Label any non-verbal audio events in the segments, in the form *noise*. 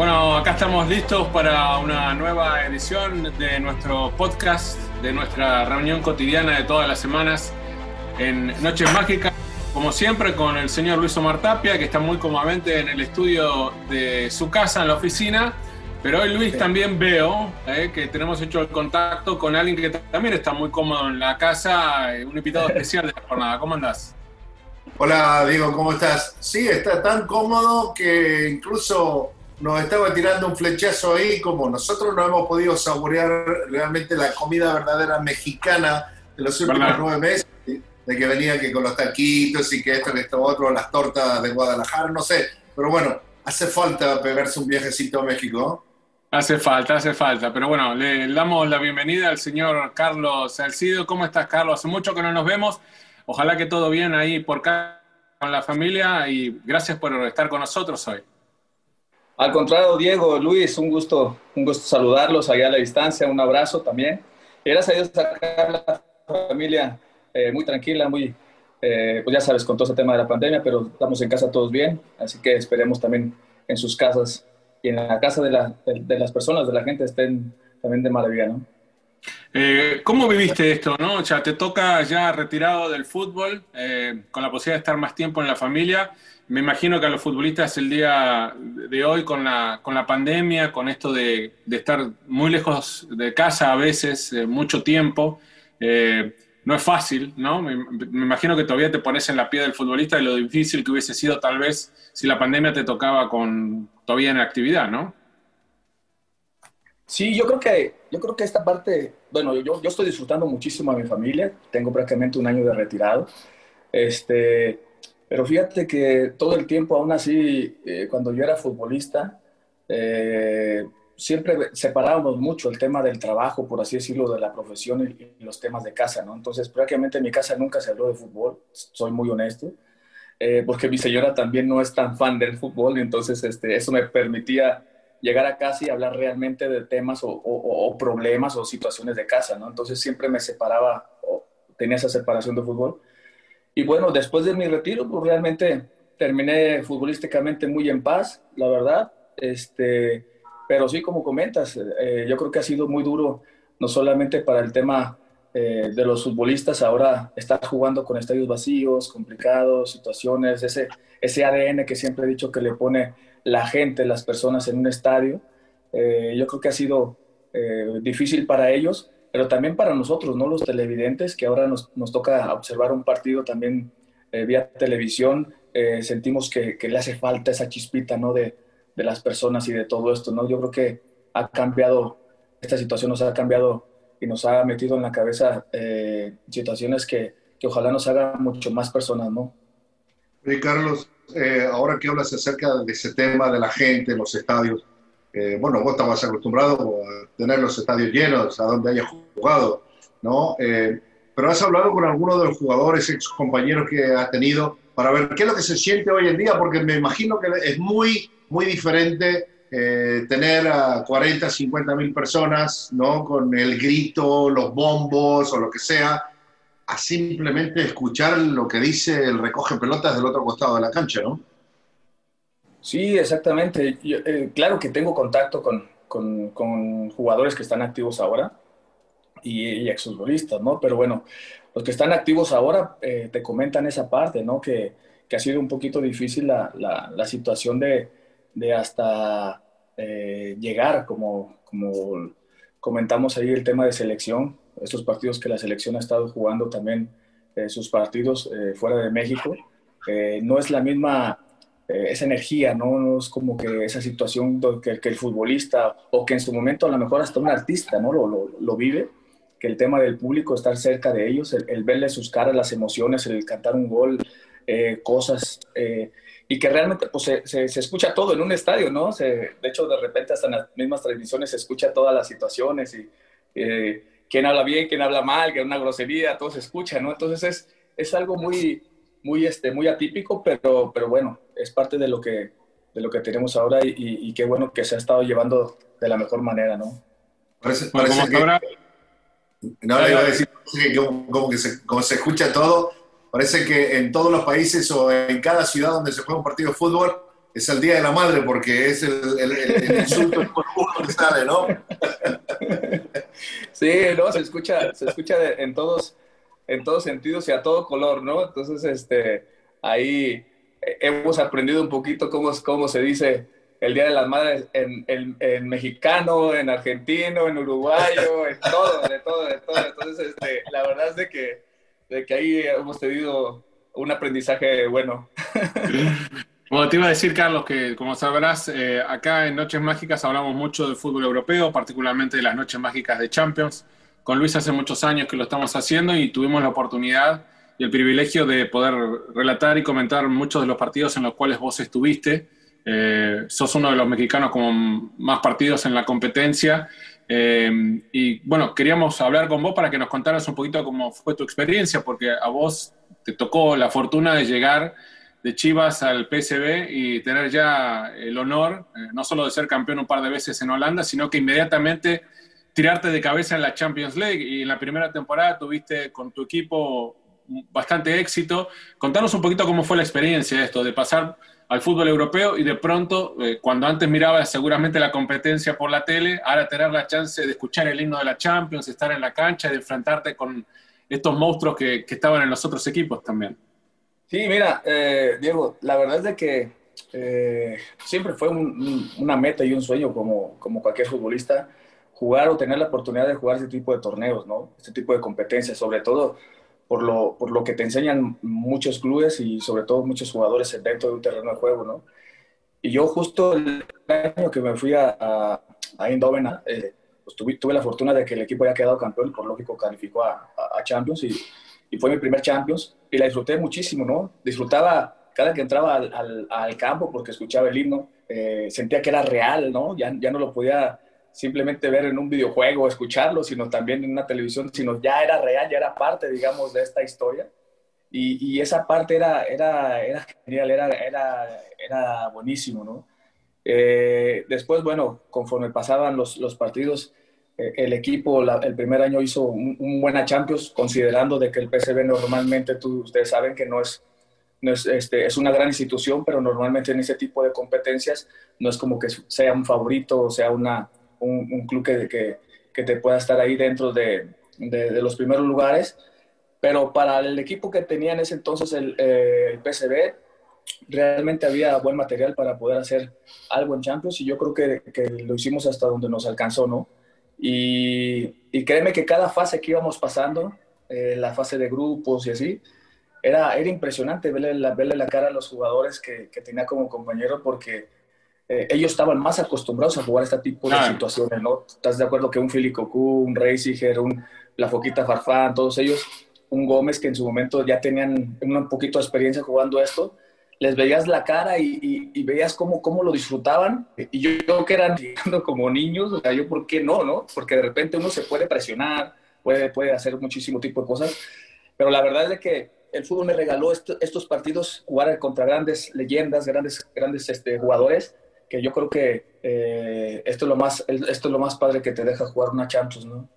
Bueno, acá estamos listos para una nueva edición de nuestro podcast, de nuestra reunión cotidiana de todas las semanas en Noches Mágicas. Como siempre, con el señor Luis Omar Tapia, que está muy cómodamente en el estudio de su casa, en la oficina. Pero hoy, Luis, también veo eh, que tenemos hecho el contacto con alguien que también está muy cómodo en la casa, eh, un invitado *laughs* especial de la jornada. ¿Cómo andás? Hola, Diego, ¿cómo estás? Sí, está tan cómodo que incluso nos estaba tirando un flechazo ahí, como nosotros no hemos podido saborear realmente la comida verdadera mexicana de los últimos nueve meses, de que venía que con los taquitos y que esto, que esto, otro, las tortas de Guadalajara, no sé, pero bueno, hace falta pegarse un viajecito a México. Hace falta, hace falta, pero bueno, le damos la bienvenida al señor Carlos Salcido. ¿Cómo estás, Carlos? Hace mucho que no nos vemos. Ojalá que todo bien ahí por acá con la familia y gracias por estar con nosotros hoy. Al contrario, Diego, Luis, un gusto, un gusto saludarlos allá a la distancia, un abrazo también. Gracias a Dios la familia eh, muy tranquila, muy, eh, pues ya sabes, con todo ese tema de la pandemia, pero estamos en casa todos bien, así que esperemos también en sus casas y en la casa de, la, de, las personas, de la gente, estén también de maravilla, ¿no? Eh, ¿Cómo viviste esto, no? Te toca ya retirado del fútbol, con la posibilidad de estar más tiempo en la familia me imagino que a los futbolistas el día de hoy con la, con la pandemia, con esto de, estar muy lejos de casa a veces, eh, mucho tiempo, eh, no es fácil, ¿no? Me, imagino que todavía te pones en la piel del futbolista de lo difícil que hubiese sido tal vez si la pandemia te tocaba con todavía en actividad, ¿no? Sí, yo creo que, yo creo que esta parte, bueno, yo, yo estoy disfrutando muchísimo a mi familia, tengo prácticamente un año de retirado. Este, pero fíjate que todo el tiempo, aún así, eh, cuando yo era futbolista, eh, siempre separábamos mucho el tema del trabajo, por así decirlo, de la profesión y, los temas de casa, ¿no? Entonces, prácticamente en mi casa nunca se habló de fútbol, soy muy honesto, eh, porque mi señora también no es tan fan del fútbol, y entonces este, eso me permitía llegar a casa y hablar realmente de temas o, o problemas o situaciones de casa, ¿no? Entonces siempre me separaba, o tenía esa separación de fútbol. Y bueno, después de mi retiro, pues realmente terminé futbolísticamente muy en paz, la verdad. Este, pero sí, como comentas, eh, yo creo que ha sido muy duro, no solamente para el tema eh, de los futbolistas, ahora estar jugando con estadios vacíos, complicados, situaciones, ese, ese ADN que siempre he dicho que le pone la gente, las personas en un estadio, eh, yo creo que ha sido difícil para ellos pero también para nosotros, ¿no? Los televidentes, que ahora nos, nos toca observar un partido también eh, vía televisión, eh, sentimos que, que, le hace falta esa chispita, ¿no? De, de, las personas y de todo esto, ¿no? Yo creo que ha cambiado, esta situación nos ha cambiado y nos ha metido en la cabeza eh, situaciones que, que, ojalá nos hagan mucho más personas, ¿no? Carlos, ahora que hablas acerca de ese tema de la gente, los estadios, eh, bueno, vos estabas acostumbrado a tener los estadios llenos, a donde hayas jugado, ¿no? Eh, pero has hablado con alguno de los jugadores, ex compañeros que has tenido, para ver qué es lo que se siente hoy en día, porque me imagino que es muy, muy diferente eh, tener a 40, 50 mil personas, ¿no? Con el grito, los bombos o lo que sea, a simplemente escuchar lo que dice el recoge pelotas del otro costado de la cancha, ¿no? Sí, exactamente. Eh, claro que tengo contacto con, con, jugadores que están activos ahora y, y exfutbolistas, ¿no? Pero bueno, los que están activos ahora eh, te comentan esa parte, ¿no? Que, que, ha sido un poquito difícil la, la, situación de, de hasta eh, llegar, como, como comentamos ahí el tema de selección, estos partidos que la selección ha estado jugando también, sus partidos fuera de México, no es la misma eh, esa energía, ¿no? ¿no? es como que esa situación que, que, el futbolista o que en su momento a lo mejor hasta un artista ¿no? lo, lo, lo vive, que el tema del público, estar cerca de ellos, el, el verle sus caras, las emociones, el cantar un gol, eh, cosas, eh, y que realmente pues, se, se, se, escucha todo en un estadio, ¿no? Se, de hecho, de repente hasta en las mismas transmisiones se escucha todas las situaciones y eh, quién habla bien, quién habla mal, que una grosería, todo se escucha, ¿no? Entonces es, es algo muy, muy, este, muy atípico, pero, pero bueno, es parte de lo que, de lo que tenemos ahora y, y, qué bueno que se ha estado llevando de la mejor manera, ¿no? Parece, parece que, ahora... No, le iba a decir que como, como, que se, como se escucha todo, parece que en todos los países o en cada ciudad donde se juega un partido de fútbol es el Día de la Madre porque es el, el, el, el insulto que sale, ¿no? *laughs* Sí, no, se escucha, se escucha en todos en todos sentidos y a todo color, ¿no? Entonces, este, ahí hemos aprendido un poquito cómo, cómo se dice el Día de las Madres en, en, en, mexicano, en argentino, en uruguayo, *laughs* en todo, de todo, de todo. Entonces, este, la verdad es de que, de que ahí hemos tenido un aprendizaje bueno. *laughs* Bueno, te iba a decir, Carlos, que como sabrás, eh, acá en Noches Mágicas hablamos mucho del fútbol europeo, particularmente de las Noches Mágicas de Champions con Luis hace muchos años que lo estamos haciendo y tuvimos la oportunidad y el privilegio de poder relatar y comentar muchos de los partidos en los cuales vos estuviste. Eh, sos uno de los mexicanos con más partidos en la competencia. Eh, y bueno, queríamos hablar con vos para que nos contaras un poquito cómo fue tu experiencia, porque a vos te tocó la fortuna de llegar de Chivas al PSV y tener ya el honor, eh, no solo de ser campeón un par de veces en Holanda, sino que inmediatamente tirarte de cabeza en la Champions League y en la primera temporada tuviste con tu equipo bastante éxito. Contanos un poquito cómo fue la experiencia de esto, de pasar al fútbol europeo y de pronto, eh, cuando antes mirabas seguramente la competencia por la tele, ahora tener la chance de escuchar el himno de la Champions, estar en la cancha y de enfrentarte con estos monstruos que, que estaban en los otros equipos también. Sí, mira, eh, Diego, la verdad es que eh, siempre fue un, una meta y un sueño como, como cualquier futbolista jugar o tener la oportunidad de jugar este tipo de torneos, ¿no? Este tipo de competencias, sobre todo por lo, por lo que te enseñan muchos clubes y sobre todo muchos jugadores dentro de un terreno de juego, ¿no? Y yo justo el año que me fui a, a, a Eindhoven, eh, pues tuve, tuve, la fortuna de que el equipo haya quedado campeón, por lógico calificó a, a Champions y, y, fue mi primer Champions y la disfruté muchísimo, ¿no? Disfrutaba cada que entraba al, al, al campo porque escuchaba el himno, eh, sentía que era real, ¿no? Ya, ya no lo podía simplemente ver en un videojuego, escucharlo, sino también en una televisión, sino ya era real, ya era parte, digamos, de esta historia. Y, y esa parte era, era, era genial, era, era, era buenísimo, ¿no? Eh, después, bueno, conforme pasaban los, los partidos, el equipo el primer año hizo un, un, buena Champions, considerando de que el PSV normalmente, tú, ustedes saben que no es, no es, este, es una gran institución, pero normalmente en ese tipo de competencias no es como que sea un favorito o sea una, un, un club que, que, que, te pueda estar ahí dentro de, de, los primeros lugares. Pero para el equipo que tenía en ese entonces el, eh, PSV, realmente había buen material para poder hacer algo en Champions y yo creo que, que lo hicimos hasta donde nos alcanzó, ¿no? Y, y, créeme que cada fase que íbamos pasando, eh, la fase de grupos y así, era, era impresionante verle la, verle la cara a los jugadores que, que tenía como compañero porque eh, ellos estaban más acostumbrados a jugar este tipo de claro. situaciones, ¿no? ¿Estás de acuerdo que un Fili Cocu, un Reisiger, un La Foquita Farfán, todos ellos, un Gómez que en su momento ya tenían un poquito de experiencia jugando esto, les veías la cara y, y, veías cómo, cómo lo disfrutaban. Y yo creo que eran como niños, o sea, yo, ¿por qué no, no? Porque de repente uno se puede presionar, puede, puede hacer muchísimo tipo de cosas, pero la verdad es que el fútbol me regaló esto, estos partidos, jugar contra grandes leyendas, grandes, grandes este, jugadores, que yo creo que eh, esto, es lo más, esto es lo más padre que te deja jugar una Champions, ¿no?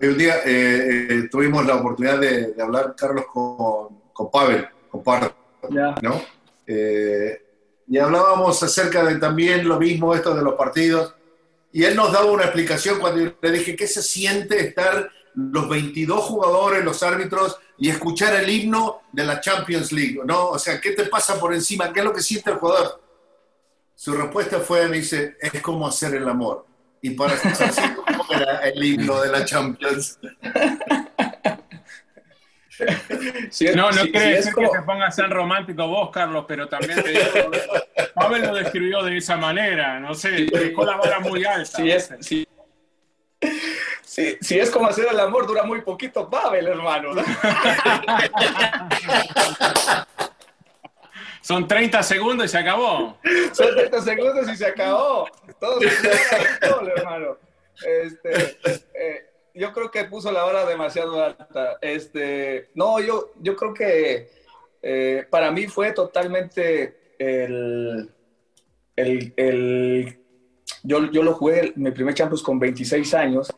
un día eh, eh, tuvimos la oportunidad de, hablar, Carlos, con, con Pavel, con Pardo, ¿no? Eh, y hablábamos acerca de también lo mismo, esto de los partidos, y él nos daba una explicación cuando le dije, ¿qué se siente estar los 22 jugadores, los árbitros, y escuchar el himno de la Champions League, ¿no? O sea, ¿qué te pasa por encima? ¿Qué es lo que siente el jugador? Su respuesta fue, me dice, es como hacer el amor. Y para *laughs* era el himno de la Champions. *laughs* no, no crees que te pongas ser romántico vos, Carlos, pero también te digo, Pavel lo describió de esa manera, no sé, dejó la vara muy alta. Sí, es, sí. Si, es como hacer el amor, dura muy poquito, Pavel, hermano. Son 30 segundos y se acabó. Son 30 segundos y se acabó. Todo se hermano. Este, eh, yo creo que puso la hora demasiado alta. Este, no, yo, yo creo que eh, para mí fue totalmente el, el, yo, yo, lo jugué mi primer Champions con 26 años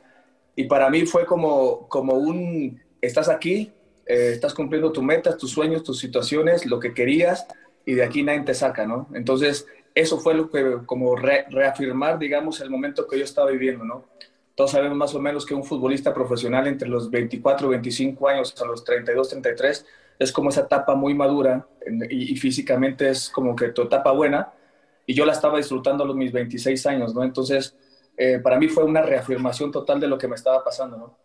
y para mí fue como, como un, estás aquí, eh, estás cumpliendo tus metas, tus sueños, tus situaciones, lo que querías, y de aquí nadie te saca, ¿no? Entonces, eso fue lo que, como reafirmar, digamos, el momento que yo estaba viviendo, ¿no? Todos sabemos más o menos que un futbolista profesional entre los 24, 25 años a los 32, 33 es como esa etapa muy madura y, y físicamente es como que tu etapa buena y yo la estaba disfrutando a los mis 26 años, ¿no? Entonces, eh, para mí fue una reafirmación total de lo que me estaba pasando, ¿no?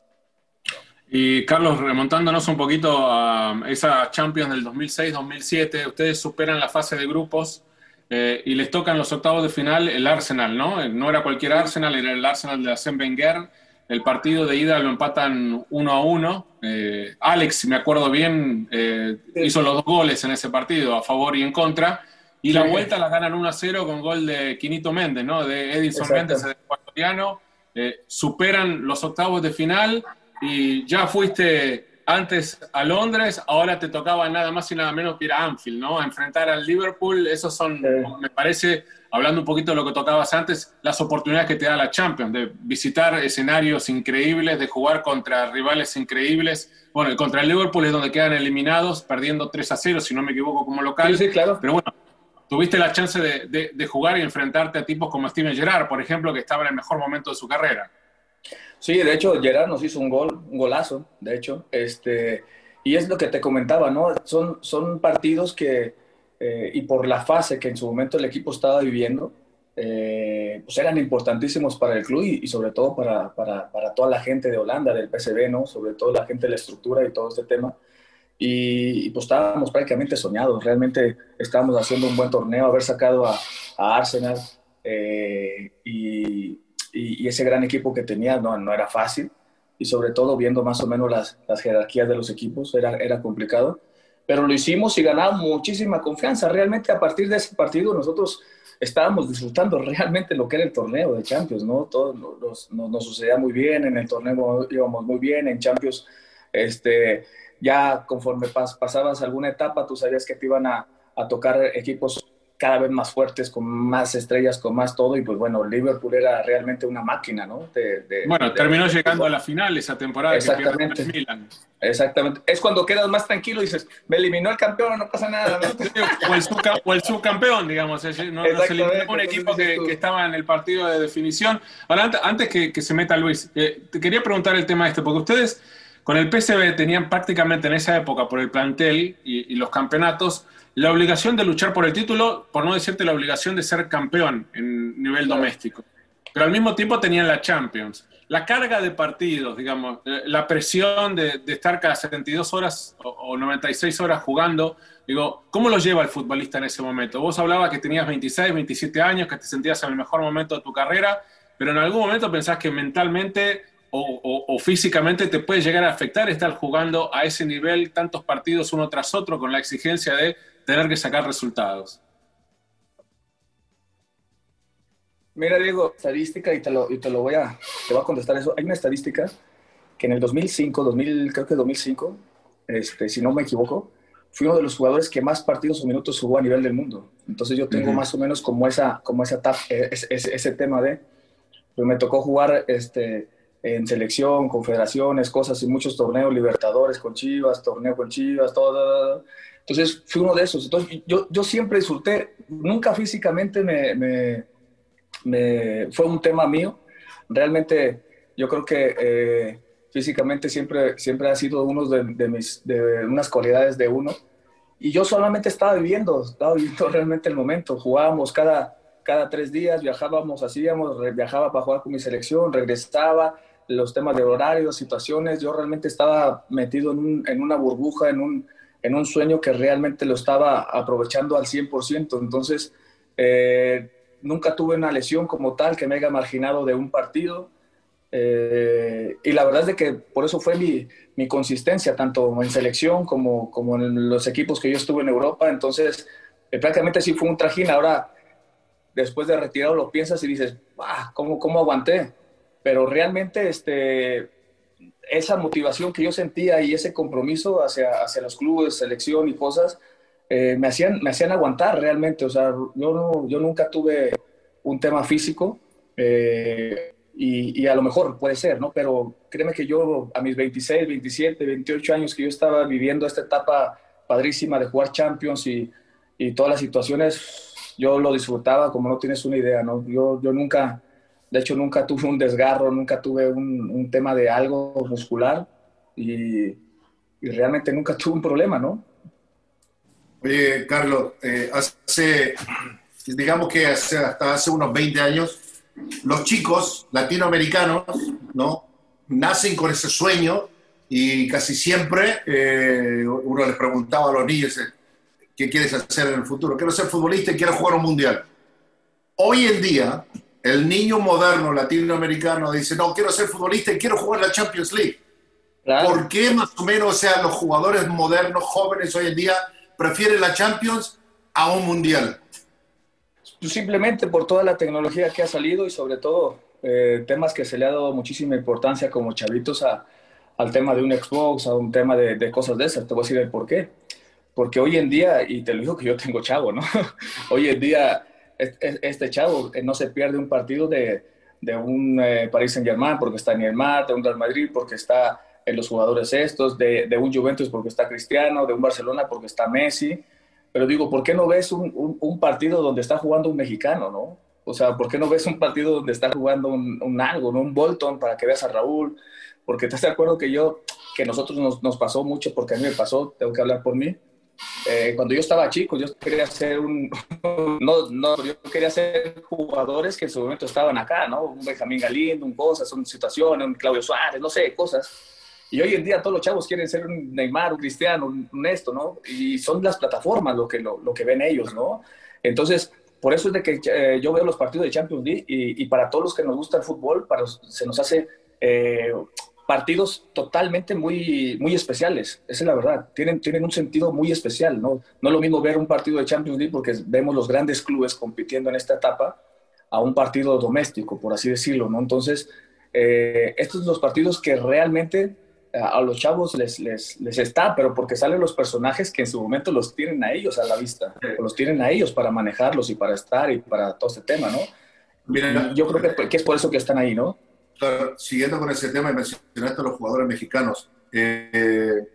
Y Carlos, remontándonos un poquito a esa Champions del 2006-2007, ustedes superan la fase de grupos eh, y les tocan los octavos de final el Arsenal, ¿no? No era cualquier Arsenal, era el Arsenal de Arsène Wenger. El partido de ida lo empatan uno a uno. Eh, Alex, si me acuerdo bien, hizo los dos goles en ese partido, a favor y en contra. Y la vuelta la ganan 1 a 0 con gol de Quinito Méndez, ¿no? De Edison Méndez, de ecuatoriano. Eh, superan los octavos de final y ya fuiste antes a Londres, ahora te tocaba nada más y nada menos que ir a Anfield, ¿no? A enfrentar al Liverpool. Esos son, me parece, hablando un poquito de lo que tocabas antes, las oportunidades que te da la Champions, de visitar escenarios increíbles, de jugar contra rivales increíbles. Bueno, contra el Liverpool es donde quedan eliminados, perdiendo 3 a 0, si no me equivoco, como local. Sí, sí, claro. Pero bueno, tuviste la chance de, jugar y enfrentarte a tipos como Steven Gerrard, por ejemplo, que estaba en el mejor momento de su carrera. Sí, de hecho, Gerrard nos hizo un gol, un golazo, de hecho. Este, y es lo que te comentaba, ¿no? Son, son partidos que, eh, y por la fase que en su momento el equipo estaba viviendo, eh, pues eran importantísimos para el club y, sobre todo para, para, para, toda la gente de Holanda, del PSV, ¿no? Sobre todo la gente de la estructura y todo este tema y, pues estábamos prácticamente soñados, realmente estábamos haciendo un buen torneo, haber sacado a, Arsenal eh, y, y, ese gran equipo que tenía no, no, era fácil. Y sobre todo viendo más o menos las, las jerarquías de los equipos era, era complicado, pero lo hicimos y ganamos muchísima confianza, realmente a partir de ese partido nosotros estábamos disfrutando *laughs* realmente lo que era el torneo de Champions, ¿no? Todo nos, nos sucedía muy bien, en el torneo íbamos muy bien, en Champions este, ya conforme pasabas alguna etapa, tú sabías que te iban a, tocar equipos cada vez más fuertes, con más estrellas, con más todo, y pues bueno, Liverpool era realmente una máquina, ¿no? bueno, terminó llegando a la final esa temporada. Exactamente. Exactamente. Es cuando quedas más tranquilo y dices, me eliminó el campeón, no pasa nada. *laughs* o, el subcampeón, digamos. No, se eliminó un equipo que, estaba en el partido de definición. Ahora, antes que, se meta Luis, eh, te quería preguntar el tema este, porque ustedes con el PSV tenían prácticamente en esa época, por el plantel y, los campeonatos, la obligación de luchar por el título, por no decirte la obligación de ser campeón en nivel doméstico. Pero al mismo tiempo tenían la Champions. La carga de partidos, digamos, eh, la presión de, estar cada 72 horas o, 96 horas jugando, digo, ¿cómo lo lleva el futbolista en ese momento? Vos hablabas que tenías 26, 27 años, que te sentías en el mejor momento de tu carrera, pero en algún momento pensás que mentalmente o, físicamente te puede llegar a afectar estar jugando a ese nivel tantos partidos uno tras otro con la exigencia de tener que sacar resultados? Mira, Diego, estadística, y te lo, y te lo voy, a, te voy a contestar eso. Hay una estadística que en el 2005, 2000, creo que 2005, este, si no me equivoco, fui uno de los jugadores que más partidos o minutos jugó a nivel del mundo. Entonces yo tengo más o menos como, esa, como esa ese, ese, ese tema de, pues me tocó jugar este, en selección, confederaciones, cosas y muchos torneos, Libertadores con Chivas, torneo con Chivas, todo. Entonces fui uno de esos. Entonces yo, yo siempre disfruté, nunca físicamente me, me, fue un tema mío. Realmente yo creo que eh, físicamente siempre, siempre ha sido uno de, mis, de unas cualidades de uno. Y yo solamente estaba viviendo, estaba viviendo *laughs* realmente el momento. Jugábamos cada, cada tres días, viajábamos, hacíamos, viajaba para jugar con mi selección, regresaba, los temas de horario, situaciones, yo realmente estaba metido en, en una burbuja, en un, en un, sueño que realmente lo estaba aprovechando al 100%. Entonces, eh, nunca tuve una lesión como tal que me haya marginado de un partido. Eh, y la verdad es de que por eso fue mi, mi, consistencia, tanto en selección como, como en los equipos que yo estuve en Europa. Entonces, eh, prácticamente sí fue un trajín. Ahora, después de retirado, lo piensas y dices, ah, ¿cómo, ¿cómo aguanté? pero realmente este, esa motivación que yo sentía y ese compromiso hacia, hacia los clubes, selección y cosas, eh, me, hacían, me hacían aguantar realmente. O sea, yo, no, yo nunca tuve un tema físico eh, y, y, a lo mejor puede ser, ¿no? Pero créeme que yo a mis 26, 27, 28 años que yo estaba viviendo esta etapa padrísima de jugar Champions y, y todas las situaciones, yo lo disfrutaba como no tienes una idea, ¿no? Yo, yo nunca de hecho, nunca tuve un desgarro, nunca tuve un, un tema de algo muscular y, y, realmente nunca *laughs* tuve un problema, ¿no? Oye, Carlos, eh, hace, digamos que hace, hasta hace unos 20 años, los chicos latinoamericanos, ¿no? Nacen con ese sueño y casi siempre eh, uno les preguntaba a los niños, eh, ¿qué quieres hacer en el futuro? Quiero ser futbolista y quiero jugar un mundial. Hoy en día, el niño moderno latinoamericano dice, no, quiero ser futbolista y quiero jugar la Champions League. Claro. ¿Por qué más o menos, o sea, los jugadores modernos, jóvenes hoy en día, prefieren la Champions a un mundial? Pues simplemente por toda la tecnología que ha salido y sobre todo eh, temas que se le ha dado muchísima importancia como chavitos a, al tema de un Xbox, a un tema de, de, cosas de esas. Te voy a decir el por qué. Porque hoy en día, y te lo digo que yo tengo chavo, ¿no? *laughs* hoy en día este chavo no se pierde un partido de, un eh, Paris Saint Germain porque está en el Mar, de un Real Madrid porque está en los jugadores estos, de, un Juventus porque está Cristiano, de un Barcelona porque está Messi. Pero digo, ¿por qué no ves un, partido donde está jugando un mexicano, no? O sea, ¿por qué no ves un partido donde está jugando un, un algo, ¿no? un Bolton para que veas a Raúl? Porque estás de acuerdo que yo, que nosotros nos, nos pasó mucho, porque a mí me pasó, tengo que hablar por mí, eh, cuando yo estaba chico, yo quería ser un. *laughs* No, no, yo quería ser jugadores que en su momento estaban acá, ¿no? Un Benjamín Galindo, un cosas, un situación, un Claudio Suárez, no sé, cosas. Y hoy en día todos los chavos quieren ser un Neymar, un Cristiano, un, esto, ¿no? Y son las plataformas lo que, lo, lo, que ven ellos, ¿no? Entonces, por eso es de que eh, yo veo los partidos de Champions League y, y, para todos los que nos gusta el fútbol, para, se nos hace eh, partidos totalmente muy, muy especiales, esa es la verdad, tienen, tienen un sentido muy especial, ¿no? No es lo mismo ver un partido de Champions League porque vemos los grandes clubes compitiendo en esta etapa a un partido doméstico, por así decirlo, ¿no? Entonces, eh, estos son los partidos que realmente a, a los chavos les, les, les, está, pero porque salen los personajes que en su momento los tienen a ellos a la vista, o los tienen a ellos para manejarlos y para estar y para todo este tema, ¿no? Mira, yo creo que, que es por eso que están ahí, ¿no? Siguiendo con ese tema y mencionaste a los jugadores mexicanos, eh,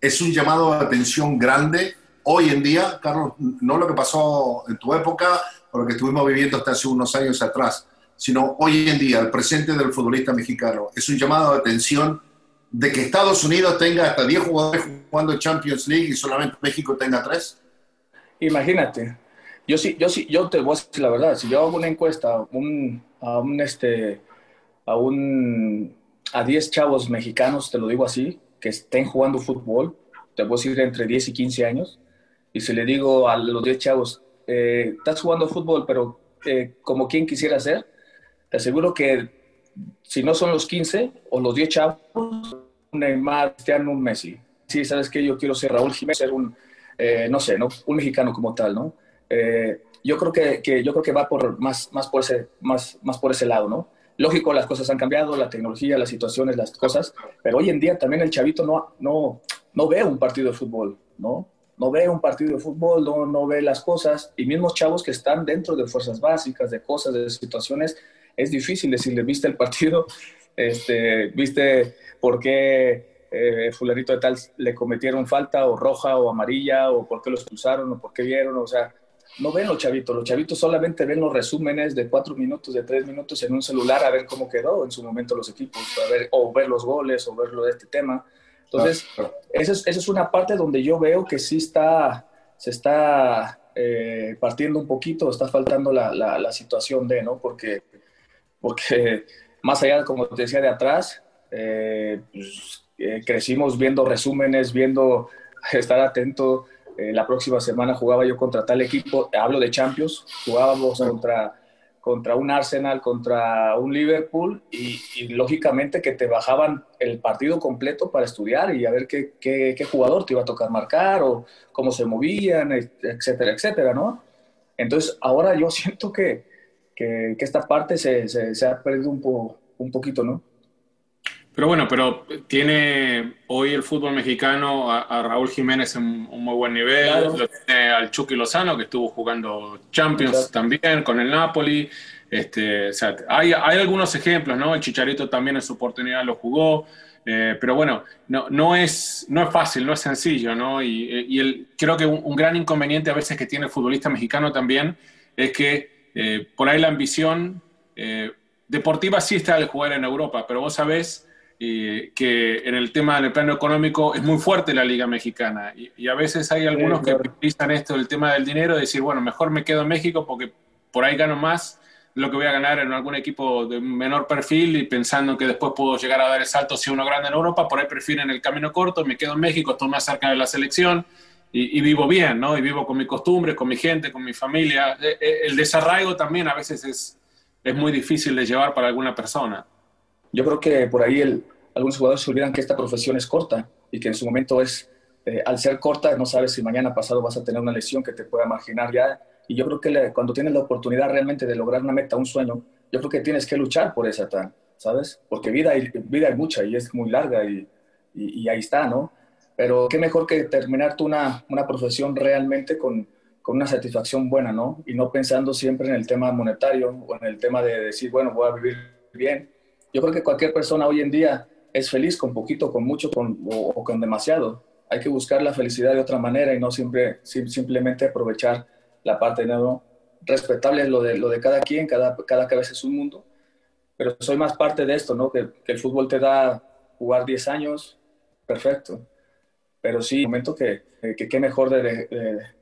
es un llamado de atención grande hoy en día, Carlos, no lo que pasó en tu época o lo que estuvimos viviendo hasta hace unos años atrás, sino hoy en día, el presente del futbolista mexicano. Es un llamado de atención de que Estados Unidos tenga hasta 10 jugadores jugando Champions League y solamente México tenga 3. Imagínate. Yo sí, yo sí, yo te voy a decir la verdad, si yo hago una encuesta un, a un este, a, un, a 10 chavos mexicanos, te lo digo así, que estén jugando fútbol, te puedo decir entre 10 y 15 años, y si le digo a los 10 chavos, eh, estás jugando fútbol, pero eh, como quien quisiera ser, te aseguro que si no son los 15 o los 10 chavos, un Neymar, Cristiano, un Messi. Sí, sabes que yo quiero ser Raúl Jiménez, ser un, eh, no sé, ¿no? un mexicano como tal, ¿no? Eh, yo creo que, que, yo creo que va por más, más, por ese, más, más por ese lado, ¿no? Lógico, las cosas han cambiado, la tecnología, las situaciones, las cosas, pero hoy en día también el chavito no, no, no ve un partido de fútbol, ¿no? No ve un partido de fútbol, no, no ve las cosas, y mismos chavos que están dentro de fuerzas básicas, de cosas, de situaciones, es difícil decirle, ¿viste el partido? *laughs* Este, ¿Viste por qué eh, fulanito de tal le cometieron falta o roja o amarilla o por qué lo expulsaron o por qué vieron? O sea, no ven los chavitos, los chavitos solamente ven los resúmenes de cuatro minutos, de tres minutos en un celular a ver cómo quedó en su momento los equipos, a ver, o ver los goles o ver lo de este tema. Entonces, esa es, esa es una parte donde yo veo que sí está, se está eh, partiendo un poquito, está faltando la, la, situación de, ¿no? Porque, porque más allá, como te decía, de atrás, eh, pues, eh, crecimos viendo resúmenes, viendo *laughs* estar atento. La próxima semana jugaba yo contra tal equipo, hablo de Champions, jugábamos contra contra un Arsenal, contra un Liverpool y, lógicamente que te bajaban el partido completo para estudiar y a ver qué, qué, jugador te iba a tocar marcar o cómo se movían, etcétera, etcétera, ¿no? Entonces ahora yo *laughs* siento que, que, esta parte se, se, ha perdido un, un poquito, ¿no? Pero bueno, pero tiene hoy el fútbol mexicano a, Raúl Jiménez en un muy buen nivel, lo tiene al Chucky Lozano que estuvo jugando Champions también con el Napoli. Este, o sea, hay, hay, algunos ejemplos, ¿no? El Chicharito también en su oportunidad lo jugó, eh, pero bueno, no, no, es, no es fácil, no es sencillo, ¿no? Y, y el, creo que un, gran inconveniente a veces que tiene el futbolista mexicano también es que eh, por ahí la ambición eh, deportiva sí está el jugar en Europa, pero vos sabés que en el tema del plano económico es muy fuerte la Liga Mexicana. Y, a veces hay algunos que utilizan esto del tema del dinero, decir, bueno, mejor me quedo en México porque por ahí gano más de lo que voy a ganar en algún equipo de menor perfil y pensando que después puedo llegar a dar el salto si uno grande en Europa, por ahí prefieren el camino corto, me quedo en México, estoy más cerca de la selección. Y, vivo bien, ¿no? Y vivo con mis costumbres, con mi gente, con mi familia. E, e, el desarraigo también a veces es, es muy difícil de llevar para alguna persona. Yo creo que por ahí el, algunos jugadores se olvidan que esta profesión es corta y que en su momento es, eh, al ser corta, no sabes si mañana pasado vas a tener una lesión que te pueda marginar ya. Y yo creo que cuando tienes la oportunidad realmente de lograr una meta, un sueño, yo creo que tienes que luchar por esa, ¿sabes? Porque vida hay, vida hay mucha y es muy larga y, y, ahí está, ¿no? Pero qué mejor que terminar tú una, una profesión realmente con, con una satisfacción buena, ¿no? Y no pensando siempre en el tema monetario o en el tema de decir, bueno, voy a vivir bien, yo creo que cualquier persona hoy en día es feliz con poquito, con mucho con, o, con demasiado. Hay que buscar la felicidad de otra manera y no siempre, simplemente aprovechar la parte ¿no? respetable lo de, lo de cada quien, cada, cada cabeza es un mundo. Pero soy más parte de esto, ¿no? Que, el fútbol te da jugar 10 años, perfecto. Pero sí, momento que qué mejor de,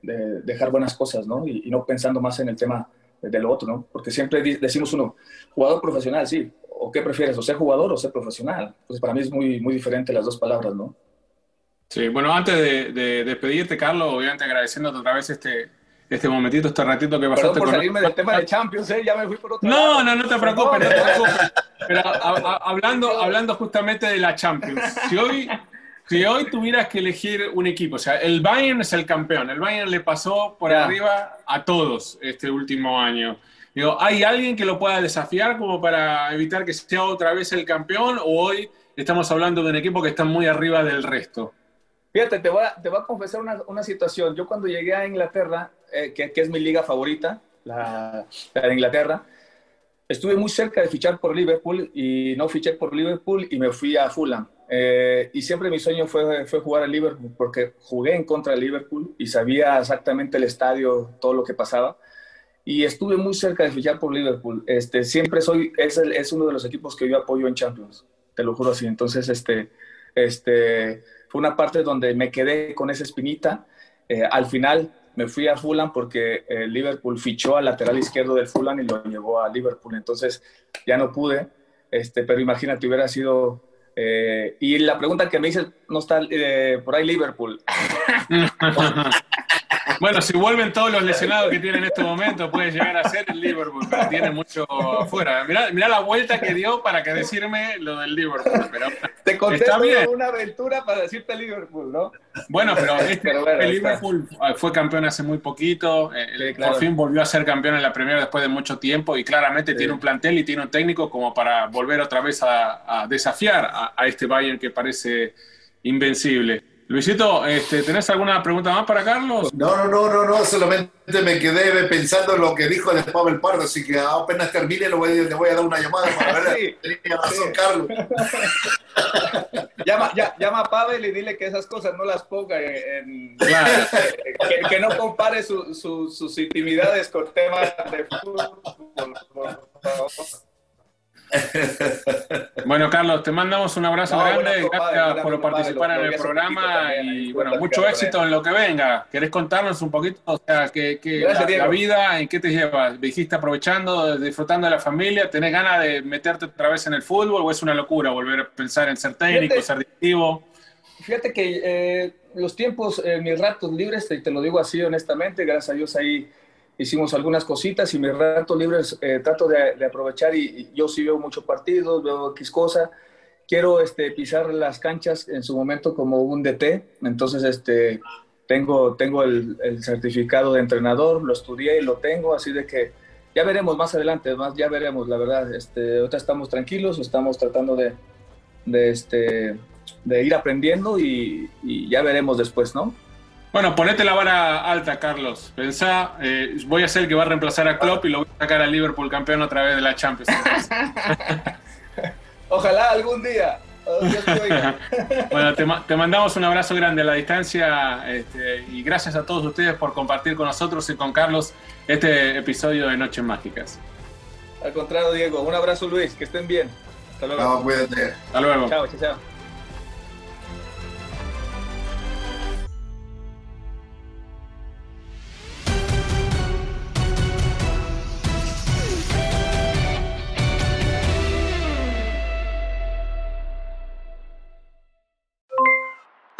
de, dejar buenas cosas, ¿no? Y, y no pensando más en el tema de lo otro, ¿no? Porque siempre decimos uno, jugador profesional, sí, ¿o qué prefieres? ¿O ser jugador o ser profesional? Pues para mí es muy, muy diferente las dos palabras, ¿no? Sí, bueno, antes de, despedirte, Carlos, obviamente agradeciéndote otra vez este, este momentito, este ratito que pasaste por salirme del tema de Champions, ¿eh? ya me fui por otro No, lado. no, no te preocupes, no te preocupes. *laughs* Pero hablando, hablando justamente de la Champions, si hoy, si hoy tuvieras que elegir un equipo, o sea, el Bayern es el campeón, el Bayern le pasó por arriba a todos este último año. Digo, ¿hay alguien que lo pueda desafiar como para evitar que sea otra vez el campeón o hoy estamos hablando de un equipo que está muy arriba del resto? Fíjate, te voy a, te voy a confesar una, una, situación. Yo cuando llegué a Inglaterra, eh, que, que, es mi liga favorita, la, de Inglaterra, estuve muy cerca de fichar por Liverpool y no fiché por Liverpool y me fui a Fulham. Eh, y siempre mi sueño fue, fue jugar a Liverpool porque jugué en contra de Liverpool y sabía exactamente el estadio, todo lo que pasaba y estuve muy cerca de fichar por Liverpool. Este, siempre soy, es, es uno de los equipos que yo apoyo en Champions, te lo juro así. Entonces, este, este, fue una parte donde me quedé con esa espinita. Eh, al final me fui a Fulham porque eh, Liverpool fichó al lateral izquierdo del Fulham y lo llevó a Liverpool. Entonces, ya no pude, este, pero imagínate, hubiera sido... Eh, y la pregunta que me dice, no está por ahí Liverpool. *laughs* *laughs* Bueno, si vuelven todos los lesionados que tienen en este momento, puede llegar a ser el Liverpool, pero tiene mucho afuera. Mirá, la vuelta que dio para que decirme lo del Liverpool. Pero Te conté una aventura para decirte Liverpool, ¿no? Bueno, pero, este, el Liverpool fue campeón hace muy poquito, eh, por fin volvió a ser campeón en la Premier después de mucho tiempo y claramente tiene un plantel y tiene un técnico como para volver otra vez a, desafiar a, a este Bayern que parece invencible. Luisito, este, ¿tenés alguna pregunta más para Carlos? No, no, no, no, no, solamente me quedé pensando en lo que dijo de Pavel Pardo, así que apenas termine le voy, le voy a dar una llamada para ver Sí. tenía razón Carlos. *laughs* Llama, ya- llama a Pavel y dile que esas cosas no las ponga en... Claro. que, que no compare su- su- sus intimidades con temas de fútbol. por favor. *laughs* Bueno, Carlos, te mandamos un abrazo No, grande. Gracias por participar en el programa y bueno, mucho éxito en lo que venga. ¿Querés contarnos un poquito? O sea, que, que Gracias, la, vida, ¿en qué te lleva? ¿Dijiste aprovechando, disfrutando de la familia? ¿Tenés ganas de meterte otra vez en el fútbol o es una locura volver a pensar en ser técnico, Fíjate. ser directivo? Fíjate que eh, los tiempos, eh, mis ratos libres, te, te lo digo así honestamente, gracias a Dios ahí hicimos algunas cositas y mis ratos libres eh, trato de, aprovechar y, yo sí veo muchos partidos, veo X cosa. Quiero este, pisar las canchas en su momento como un DT, entonces este, tengo, tengo el, certificado de entrenador, lo estudié y lo tengo, así de que ya veremos más adelante, más ya veremos, la verdad. Este, ahorita estamos tranquilos, estamos tratando de, este, ir aprendiendo y ya veremos después, ¿no? Bueno, ponete la vara alta, Carlos. Pensá, eh, voy a ser el que va a reemplazar a Klopp y lo voy a sacar al Liverpool campeón otra vez de la Champions. *laughs* Ojalá algún día. Dios te oiga. *laughs* Bueno, te, ma- te mandamos un abrazo grande a la distancia este, y gracias a todos ustedes por compartir con nosotros y con Carlos este episodio de Noches Mágicas. Al contrario, Diego. Un abrazo, Luis. Que estén bien. Hasta luego. No, cuídate. Hasta luego. Chao, chao,